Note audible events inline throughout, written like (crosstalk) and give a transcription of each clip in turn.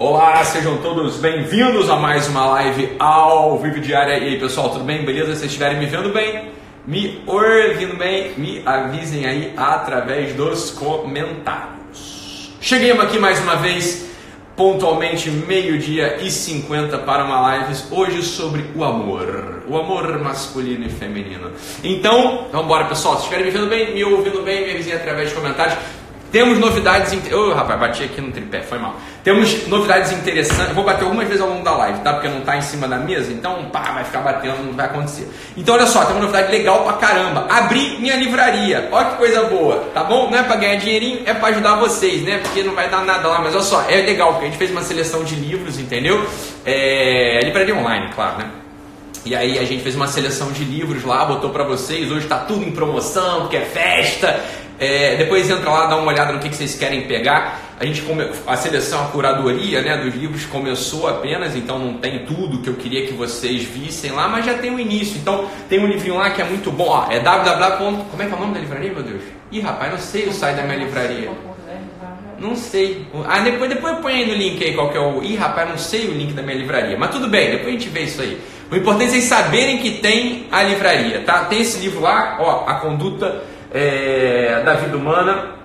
Olá, sejam todos bem-vindos a mais uma live ao vivo diária. E aí, pessoal, tudo bem? Beleza? Se vocês estiverem me vendo bem, me ouvindo bem, me avisem aí através dos comentários. Cheguei aqui mais uma vez, pontualmente meio-dia e 50 para uma live hoje sobre o amor, o amor masculino e feminino. Então, vamos embora, pessoal. Se estiverem me vendo bem, me ouvindo bem, me avisem através dos comentários. Temos novidades. Ô, oh, rapaz, bati aqui no tripé, foi mal. Temos novidades interessantes. Vou bater algumas vezes ao longo da live, tá? Porque não tá em cima da mesa, então pá, vai ficar batendo, não vai acontecer. Então, olha só, tem uma novidade legal pra caramba. Abri minha livraria. Olha que coisa boa, tá bom? Não é pra ganhar dinheirinho, é pra ajudar vocês, né? Porque não vai dar nada lá, mas olha só, é legal, porque a gente fez uma seleção de livros, entendeu? É. Livraria online, claro, né? E aí a gente fez uma seleção de livros lá, botou para vocês. Hoje está tudo em promoção, porque é festa. É, depois entra lá, dá uma olhada no que, que vocês querem pegar. A gente come, a seleção, a curadoria né, dos livros começou apenas, então não tem tudo que eu queria que vocês vissem lá, mas já tem o início. Então tem um livrinho lá que é muito bom. Ó, é www. Como é que é o nome da livraria, meu Deus? Ih, rapaz, não sei o site da minha livraria. Não sei. Ah, depois, depois põe aí no link aí qual que é o. Ih, rapaz, não sei o link da minha livraria. Mas tudo bem, depois a gente vê isso aí. O importante é vocês saberem que tem a livraria, tá? Tem esse livro lá, ó, A Conduta é, da Vida Humana,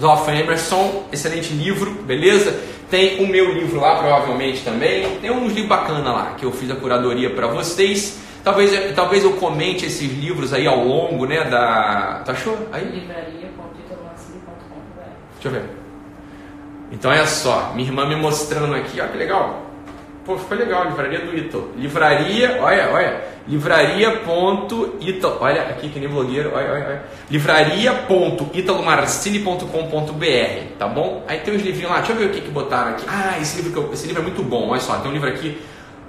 Ralph Emerson, excelente livro, beleza? Tem o meu livro lá, provavelmente também. Tem uns livros bacanas lá que eu fiz a curadoria para vocês. Talvez, talvez eu comente esses livros aí ao longo, né? Da. Tá achou? Aí? Livraria.italomancini.com.br Deixa eu ver. Então é só, minha irmã me mostrando aqui, ó que legal. Pô, ficou legal, livraria do Ito. Livraria, olha, olha. Livraria.ito. Olha aqui que nem blogueiro, olha, olha, olha. Livraria.italomarcini.com.br, tá bom? Aí tem uns livrinhos lá, deixa eu ver o que, que botaram aqui. Ah, esse livro, que eu, esse livro é muito bom, olha só, tem um livro aqui,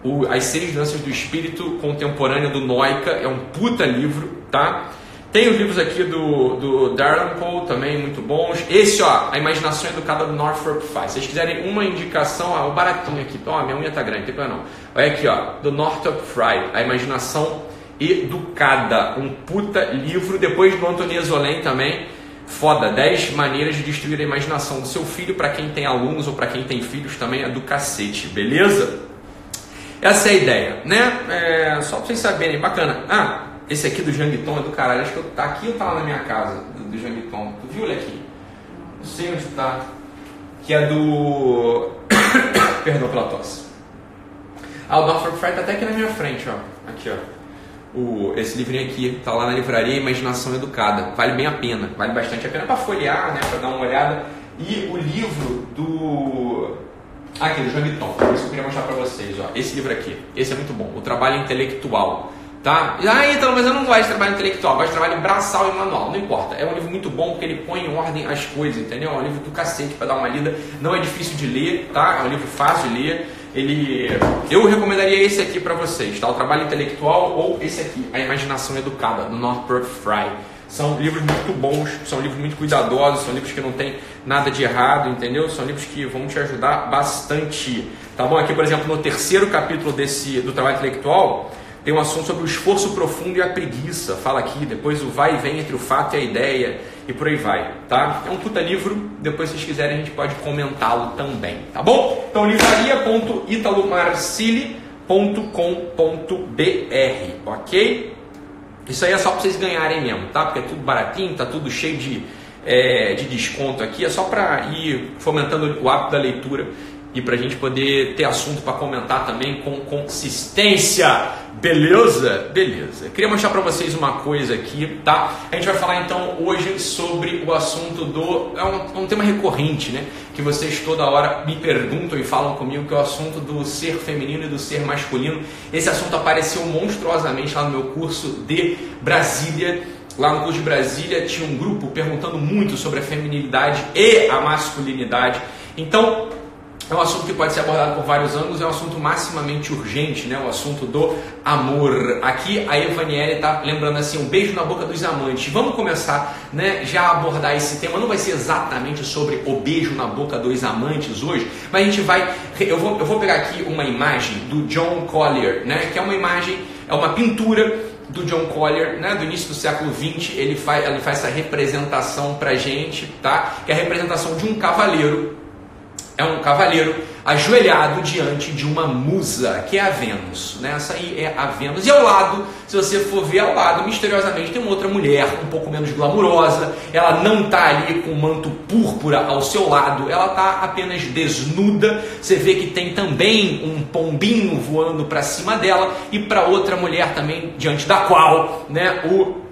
o, As Seis Danças do Espírito Contemporâneo do Noica, é um puta livro, tá? Tem os livros aqui do, do Darren Poe, também muito bons. Esse, ó, A Imaginação Educada do Northrop Frye. Se vocês quiserem uma indicação, ó, o baratinho aqui. Ó, minha unha tá grande, tem problema não. Olha aqui, ó, do Northrop Frye, A Imaginação Educada. Um puta livro. Depois do Anthony Zolen também. Foda, 10 maneiras de destruir a imaginação do seu filho. Para quem tem alunos ou para quem tem filhos também é do cacete, beleza? Essa é a ideia, né? É, só pra vocês saberem, bacana. Ah, esse aqui do Jangton é do caralho. Acho que tá aqui ou tá lá na minha casa, do, do Jangton. Tu viu ele aqui? Não sei onde tá. Que é do. (coughs) Perdão pela tosse. Ah, o Norfolk Fry tá até aqui na minha frente, ó. Aqui, ó. O, esse livrinho aqui tá lá na livraria Imaginação Educada. Vale bem a pena, vale bastante a pena para folhear, né? Para dar uma olhada. E o livro do. Ah, aqui, do Jangton. Isso que eu queria mostrar para vocês, ó. Esse livro aqui. Esse é muito bom. O Trabalho Intelectual. Tá? Ah, então, mas eu não gosto de trabalho intelectual, gosto de trabalho braçal e manual. Não importa. É um livro muito bom porque ele põe em ordem as coisas, entendeu? É um livro do cacete para dar uma lida. Não é difícil de ler, tá? É um livro fácil de ler. Ele, eu recomendaria esse aqui para vocês, tá? O trabalho intelectual ou esse aqui, A Imaginação Educada, do Northrop Frye. São livros muito bons, são livros muito cuidadosos, são livros que não tem nada de errado, entendeu? São livros que vão te ajudar bastante. Tá bom? Aqui, por exemplo, no terceiro capítulo desse do trabalho intelectual, tem um assunto sobre o esforço profundo e a preguiça. Fala aqui, depois o vai e vem entre o fato e a ideia e por aí vai, tá? É um puta livro, depois se vocês quiserem a gente pode comentá-lo também, tá bom? Então livraria.italomarcili.com.br, ok? Isso aí é só para vocês ganharem mesmo, tá? Porque é tudo baratinho, tá tudo cheio de, é, de desconto aqui, é só para ir fomentando o hábito da leitura e para a gente poder ter assunto para comentar também com consistência. Beleza? Beleza. Queria mostrar para vocês uma coisa aqui, tá? A gente vai falar então hoje sobre o assunto do. É um, um, tema recorrente, né? Que vocês toda hora me perguntam e falam comigo, que é o assunto do ser feminino e do ser masculino. Esse assunto apareceu monstruosamente lá no meu curso de Brasília. Lá no curso de Brasília tinha um grupo perguntando muito sobre a feminilidade e a masculinidade. Então, é um assunto que pode ser abordado por vários ângulos, é um assunto maximamente urgente, né? o assunto do amor. Aqui a Evaniele está lembrando assim, um beijo na boca dos amantes. Vamos começar né, já a abordar esse tema. Não vai ser exatamente sobre o beijo na boca dos amantes hoje, mas a gente vai. Eu vou, eu vou pegar aqui uma imagem do John Collier, né, que é uma imagem, é uma pintura do John Collier, né, do início do século XX, ele faz, ele faz essa representação pra gente, tá? Que é a representação de um cavaleiro é um cavaleiro ajoelhado diante de uma musa, que é a Vênus. Né? Essa aí é a Vênus. E ao lado, se você for ver ao lado, misteriosamente tem uma outra mulher, um pouco menos glamurosa. Ela não está ali com um manto púrpura ao seu lado, ela está apenas desnuda. Você vê que tem também um pombinho voando para cima dela e para outra mulher também, diante da qual né, o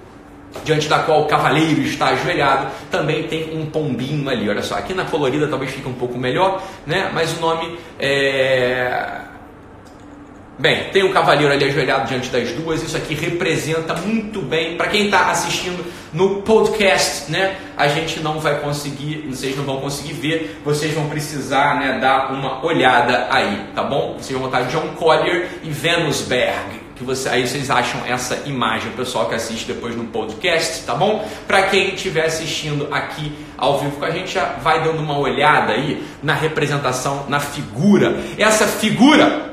diante da qual o cavaleiro está ajoelhado, também tem um pombinho ali. Olha só, aqui na colorida talvez fique um pouco melhor, né? Mas o nome é. Bem, tem um cavaleiro ali ajoelhado diante das duas, isso aqui representa muito bem, para quem está assistindo no podcast, né? A gente não vai conseguir, vocês não vão conseguir ver, vocês vão precisar né, dar uma olhada aí, tá bom? Vocês vão botar John Collier e Venusberg, que você, aí vocês acham essa imagem, o pessoal que assiste depois no podcast, tá bom? Para quem estiver assistindo aqui ao vivo com a gente, já vai dando uma olhada aí na representação, na figura. Essa figura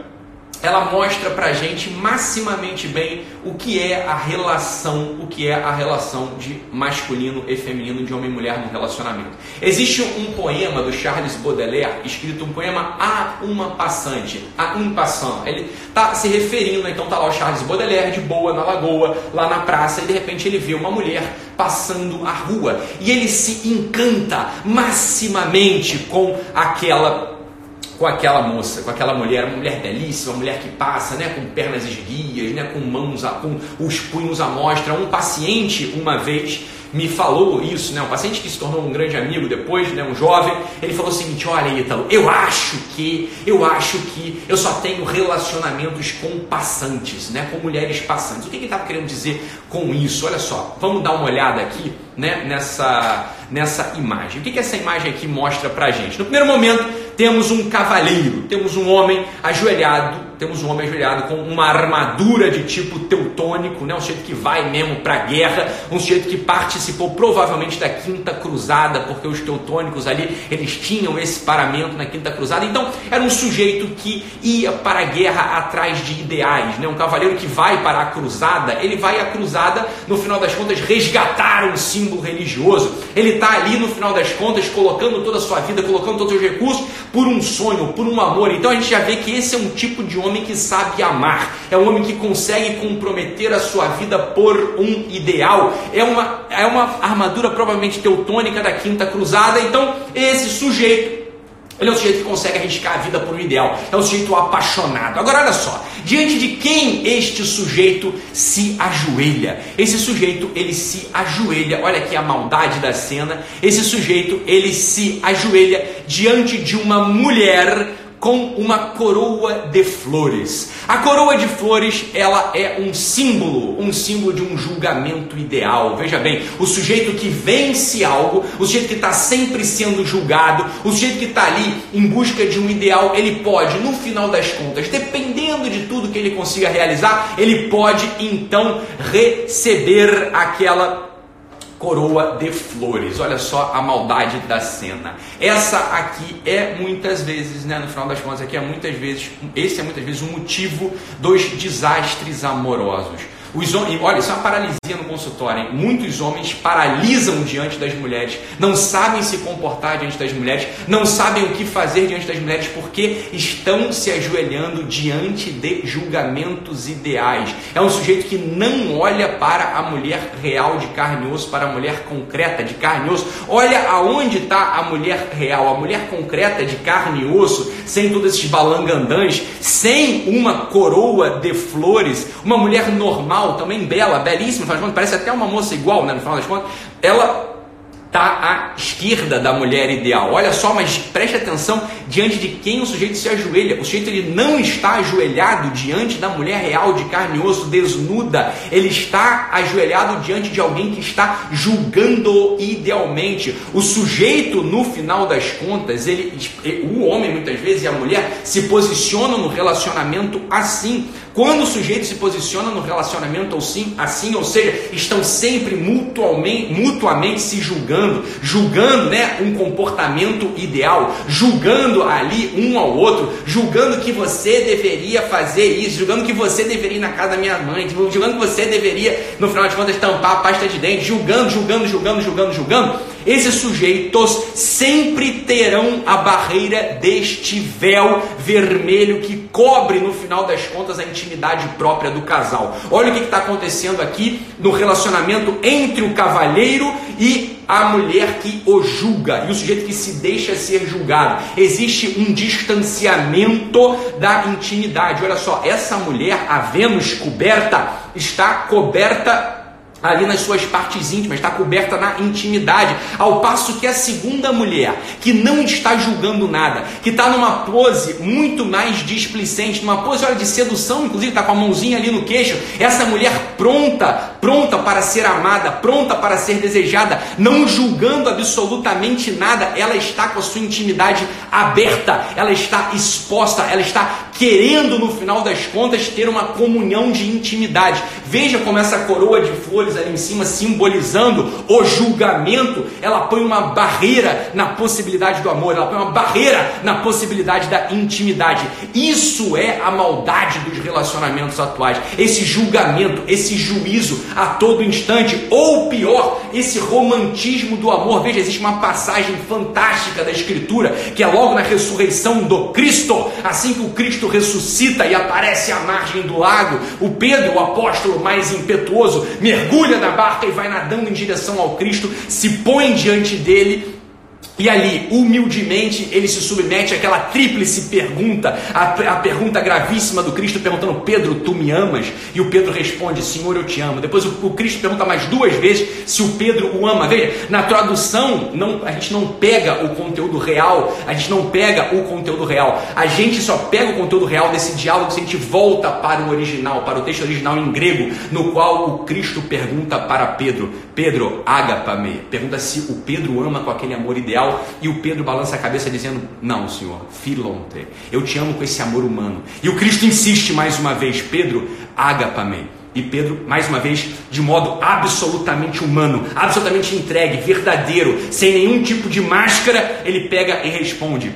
ela mostra pra gente maximamente bem o que é a relação, o que é a relação de masculino e feminino, de homem e mulher no relacionamento. Existe um poema do Charles Baudelaire, escrito um poema a uma passante, a um. Ele está se referindo, então tá lá o Charles Baudelaire de boa na lagoa, lá na praça, e de repente ele vê uma mulher passando a rua e ele se encanta maximamente com aquela com aquela moça, com aquela mulher, uma mulher belíssima, uma mulher que passa, né, com pernas esguias, né, com mãos, com os punhos à mostra. Um paciente uma vez me falou isso, né, um paciente que se tornou um grande amigo depois, né, um jovem, ele falou o seguinte: olha, Ítalo, eu acho que, eu acho que eu só tenho relacionamentos com passantes, né, com mulheres passantes. O que ele estava querendo dizer com isso? Olha só, vamos dar uma olhada aqui, né, nessa, nessa imagem. O que, que essa imagem aqui mostra pra gente? No primeiro momento temos um cavaleiro, temos um homem ajoelhado, temos um homem ajoelhado com uma armadura de tipo teutônico, né? um sujeito que vai mesmo para a guerra, um sujeito que participou provavelmente da Quinta Cruzada, porque os teutônicos ali, eles tinham esse paramento na Quinta Cruzada, então era um sujeito que ia para a guerra atrás de ideais, né? um cavaleiro que vai para a cruzada, ele vai à cruzada, no final das contas, resgatar um símbolo religioso, ele está ali no final das contas, colocando toda a sua vida, colocando todos os recursos, por um sonho, por um amor. Então a gente já vê que esse é um tipo de homem que sabe amar, é um homem que consegue comprometer a sua vida por um ideal. É uma, é uma armadura provavelmente teutônica da Quinta Cruzada. Então esse sujeito ele é um sujeito que consegue arriscar a vida por um ideal. É um sujeito apaixonado. Agora, olha só. Diante de quem este sujeito se ajoelha? Esse sujeito, ele se ajoelha. Olha aqui a maldade da cena. Esse sujeito, ele se ajoelha diante de uma mulher com uma coroa de flores. A coroa de flores, ela é um símbolo, um símbolo de um julgamento ideal. Veja bem, o sujeito que vence algo, o sujeito que está sempre sendo julgado, o sujeito que está ali em busca de um ideal, ele pode, no final das contas, dependendo de tudo que ele consiga realizar, ele pode então receber aquela coroa de flores. Olha só a maldade da cena. Essa aqui é muitas vezes, né, no final das contas, aqui é muitas vezes, esse é muitas vezes o motivo dos desastres amorosos. Os homens, olha, isso é uma paralisia no consultório. Hein? Muitos homens paralisam diante das mulheres, não sabem se comportar diante das mulheres, não sabem o que fazer diante das mulheres porque estão se ajoelhando diante de julgamentos ideais. É um sujeito que não olha para a mulher real de carne e osso, para a mulher concreta de carne e osso. Olha aonde está a mulher real, a mulher concreta de carne e osso, sem todos esses balangandãs, sem uma coroa de flores, uma mulher normal também bela, belíssima, parece até uma moça igual, né, no final das contas, ela está esquerda da mulher ideal. Olha só, mas preste atenção diante de quem o sujeito se ajoelha. O sujeito ele não está ajoelhado diante da mulher real de carne e osso desnuda. Ele está ajoelhado diante de alguém que está julgando idealmente. O sujeito, no final das contas, ele, o homem muitas vezes e a mulher se posicionam no relacionamento assim. Quando o sujeito se posiciona no relacionamento assim, assim ou seja, estão sempre mutuamente, mutuamente se julgando, julgando né, um comportamento ideal, julgando ali um ao outro, julgando que você deveria fazer isso, julgando que você deveria ir na casa da minha mãe, julgando que você deveria, no final de contas, tampar a pasta de dente, julgando, julgando, julgando, julgando, julgando esses sujeitos sempre terão a barreira deste véu vermelho que cobre no final das contas a intimidade própria do casal. Olha o que está acontecendo aqui no relacionamento entre o cavalheiro e a mulher que o julga e o sujeito que se deixa ser julgado. Existe um distanciamento da intimidade. Olha só, essa mulher, a Vênus coberta, está coberta ali nas suas partes íntimas, está coberta na intimidade, ao passo que a segunda mulher, que não está julgando nada, que está numa pose muito mais displicente, numa pose olha, de sedução, inclusive está com a mãozinha ali no queixo, essa mulher pronta, pronta para ser amada, pronta para ser desejada, não julgando absolutamente nada, ela está com a sua intimidade aberta, ela está exposta, ela está querendo no final das contas ter uma comunhão de intimidade. Veja como essa coroa de flores ali em cima, simbolizando o julgamento, ela põe uma barreira na possibilidade do amor, ela põe uma barreira na possibilidade da intimidade. Isso é a maldade dos relacionamentos atuais. Esse julgamento, esse juízo a todo instante, ou pior, esse romantismo do amor. Veja, existe uma passagem fantástica da Escritura que é logo na ressurreição do Cristo, assim que o Cristo ressuscita e aparece à margem do lago, o Pedro, o apóstolo mais impetuoso, mergulha na barca e vai nadando em direção ao Cristo, se põe diante dele e ali, humildemente, ele se submete àquela tríplice pergunta, a, pergunta gravíssima do Cristo, perguntando: Pedro, tu me amas? E o Pedro responde: Senhor, eu te amo. Depois o, o Cristo pergunta mais duas vezes se o Pedro o ama. Veja, na tradução, não, a gente não pega o conteúdo real, a gente não pega o conteúdo real, a gente só pega o conteúdo real desse diálogo se a gente volta para o original, para o texto original em grego, no qual o Cristo pergunta para Pedro: Pedro, ágapa-me. Pergunta se o Pedro ama com aquele amor ideal e o Pedro balança a cabeça dizendo: Não, Senhor, filonte, eu te amo com esse amor humano. E o Cristo insiste mais uma vez: Pedro, ágapa-me. E Pedro, mais uma vez, de modo absolutamente humano, absolutamente entregue, verdadeiro, sem nenhum tipo de máscara, ele pega e responde: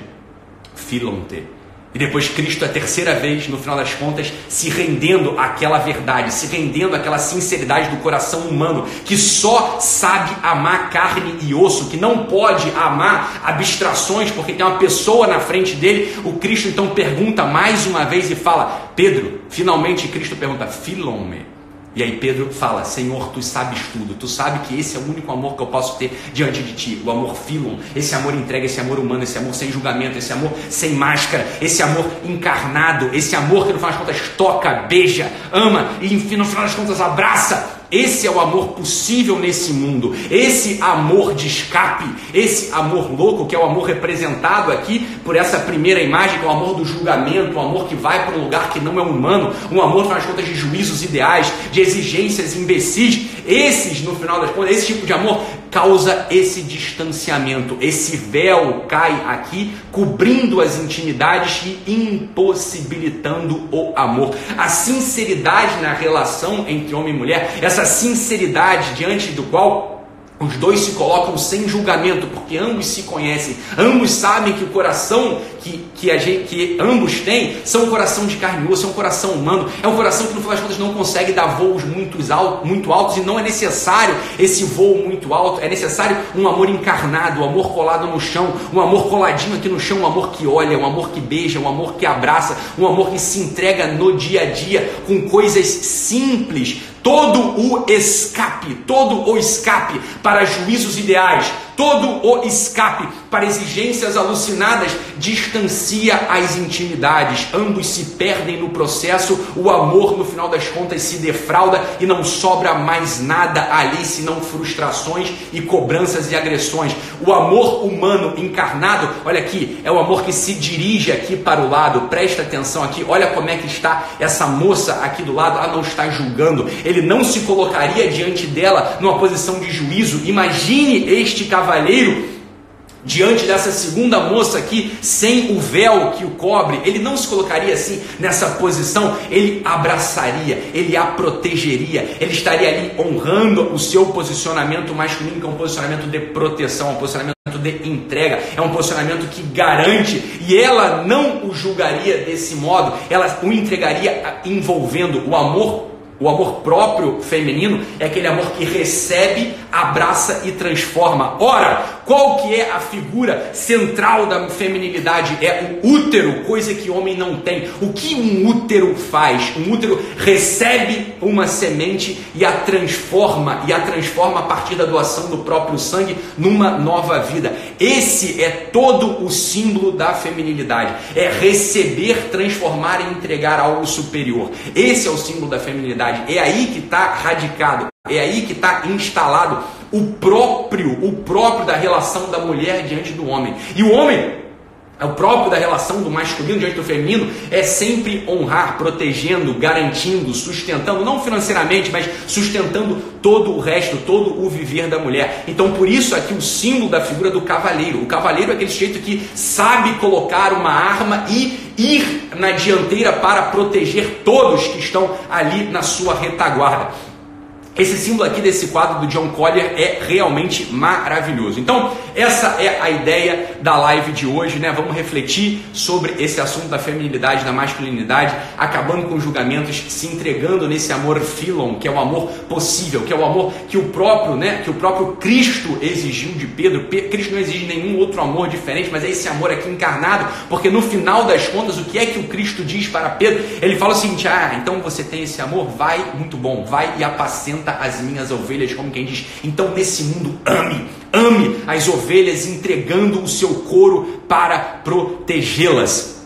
Filonte e depois Cristo, a terceira vez, no final das contas, se rendendo àquela verdade, se rendendo àquela sinceridade do coração humano, que só sabe amar carne e osso, que não pode amar abstrações, porque tem uma pessoa na frente dele. O Cristo então pergunta mais uma vez e fala: Pedro, finalmente Cristo pergunta, Filome, e aí Pedro fala: Senhor, tu sabes tudo, tu sabes que esse é o único amor que eu posso ter diante de ti, o amor filon, esse amor entrega, esse amor humano, esse amor sem julgamento, esse amor sem máscara, esse amor encarnado, esse amor que no final das contas toca, beija, ama e enfim, no final das contas abraça. Esse é o amor possível nesse mundo. Esse amor de escape, esse amor louco, que é o amor representado aqui por essa primeira imagem, que é o amor do julgamento, o amor que vai para um lugar que não é humano, um amor, faz contas, de juízos ideais, de exigências imbecis. Esses, no final das contas, esse tipo de amor causa esse distanciamento. Esse véu cai aqui, cobrindo as intimidades e impossibilitando o amor. A sinceridade na relação entre homem e mulher, essa sinceridade diante do qual os dois se colocam sem julgamento, porque ambos se conhecem, ambos sabem que o coração que, que, gente, que ambos têm são um coração de carne e osso, é um coração humano, é um coração que no final das contas não consegue dar voos muito, alto, muito altos e não é necessário esse voo muito alto, é necessário um amor encarnado, um amor colado no chão, um amor coladinho aqui no chão, um amor que olha, um amor que beija, um amor que abraça, um amor que se entrega no dia a dia com coisas simples, todo o escape, todo o escape para juízos ideais, todo o escape para exigências alucinadas distancia as intimidades. Ambos se perdem no processo, o amor no final das contas se defrauda e não sobra mais nada ali senão frustrações e cobranças e agressões. O amor humano encarnado, olha aqui, é o amor que se dirige aqui para o lado. Presta atenção aqui, olha como é que está essa moça aqui do lado, ela não está julgando. Ele não se colocaria diante dela numa posição de juízo. Imagine este cavaleiro diante dessa segunda moça aqui, sem o véu que o cobre, ele não se colocaria assim nessa posição, ele abraçaria, ele a protegeria, ele estaria ali honrando o seu posicionamento masculino, que é um posicionamento de proteção, um posicionamento de entrega, é um posicionamento que garante, e ela não o julgaria desse modo, ela o entregaria envolvendo o amor o amor próprio feminino é aquele amor que recebe abraça e transforma. Ora, qual que é a figura central da feminilidade? É o útero, coisa que homem não tem. O que um útero faz? Um útero recebe uma semente e a transforma, e a transforma a partir da doação do próprio sangue numa nova vida. Esse é todo o símbolo da feminilidade. É receber, transformar e entregar algo superior. Esse é o símbolo da feminilidade. É aí que está radicado, é aí que está instalado o próprio, o próprio da relação da mulher diante do homem. E o homem é o próprio da relação do masculino diante do feminino é sempre honrar, protegendo, garantindo, sustentando, não financeiramente, mas sustentando todo o resto, todo o viver da mulher. Então, por isso aqui o símbolo da figura do cavaleiro. O cavaleiro é aquele sujeito que sabe colocar uma arma e ir na dianteira para proteger todos que estão ali na sua retaguarda. Esse símbolo aqui desse quadro do John Collier é realmente maravilhoso. Então, essa é a ideia da live de hoje, né? Vamos refletir sobre esse assunto da feminilidade, da masculinidade, acabando com julgamentos, se entregando nesse amor filon, que é o amor possível, que é o amor que o próprio, né, que o próprio Cristo exigiu de Pedro. Cristo não exige nenhum outro amor diferente, mas é esse amor aqui encarnado, porque no final das contas, o que é que o Cristo diz para Pedro? Ele fala o seguinte: "Ah, então você tem esse amor, vai, muito bom, vai e apacenta as minhas ovelhas", como quem diz. Então, nesse mundo, ame ame as ovelhas entregando o seu couro para protegê-las.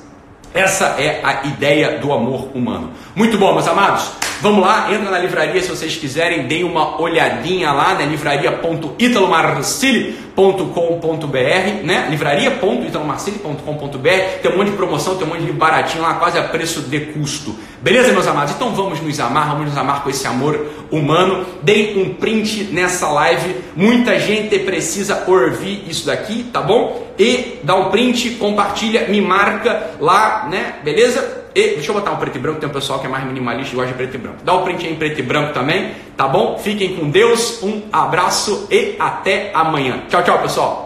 Essa é a ideia do amor humano. Muito bom, meus amados. Vamos lá, entra na livraria se vocês quiserem, deem uma olhadinha lá na livraria.italomarcili.com.br, né? livraria.italomarcili.com.br. Tem um monte de promoção, tem um monte de baratinho lá, quase a preço de custo. Beleza, meus amados? Então vamos nos amar, vamos nos amar com esse amor humano. Deem um print nessa live. Muita gente precisa ouvir isso daqui, tá bom? E dá um print, compartilha, me marca lá, né? Beleza? E deixa eu botar um preto e branco, tem um pessoal que é mais minimalista e gosta de preto e branco. Dá o um print em preto e branco também, tá bom? Fiquem com Deus, um abraço e até amanhã. Tchau, tchau, pessoal.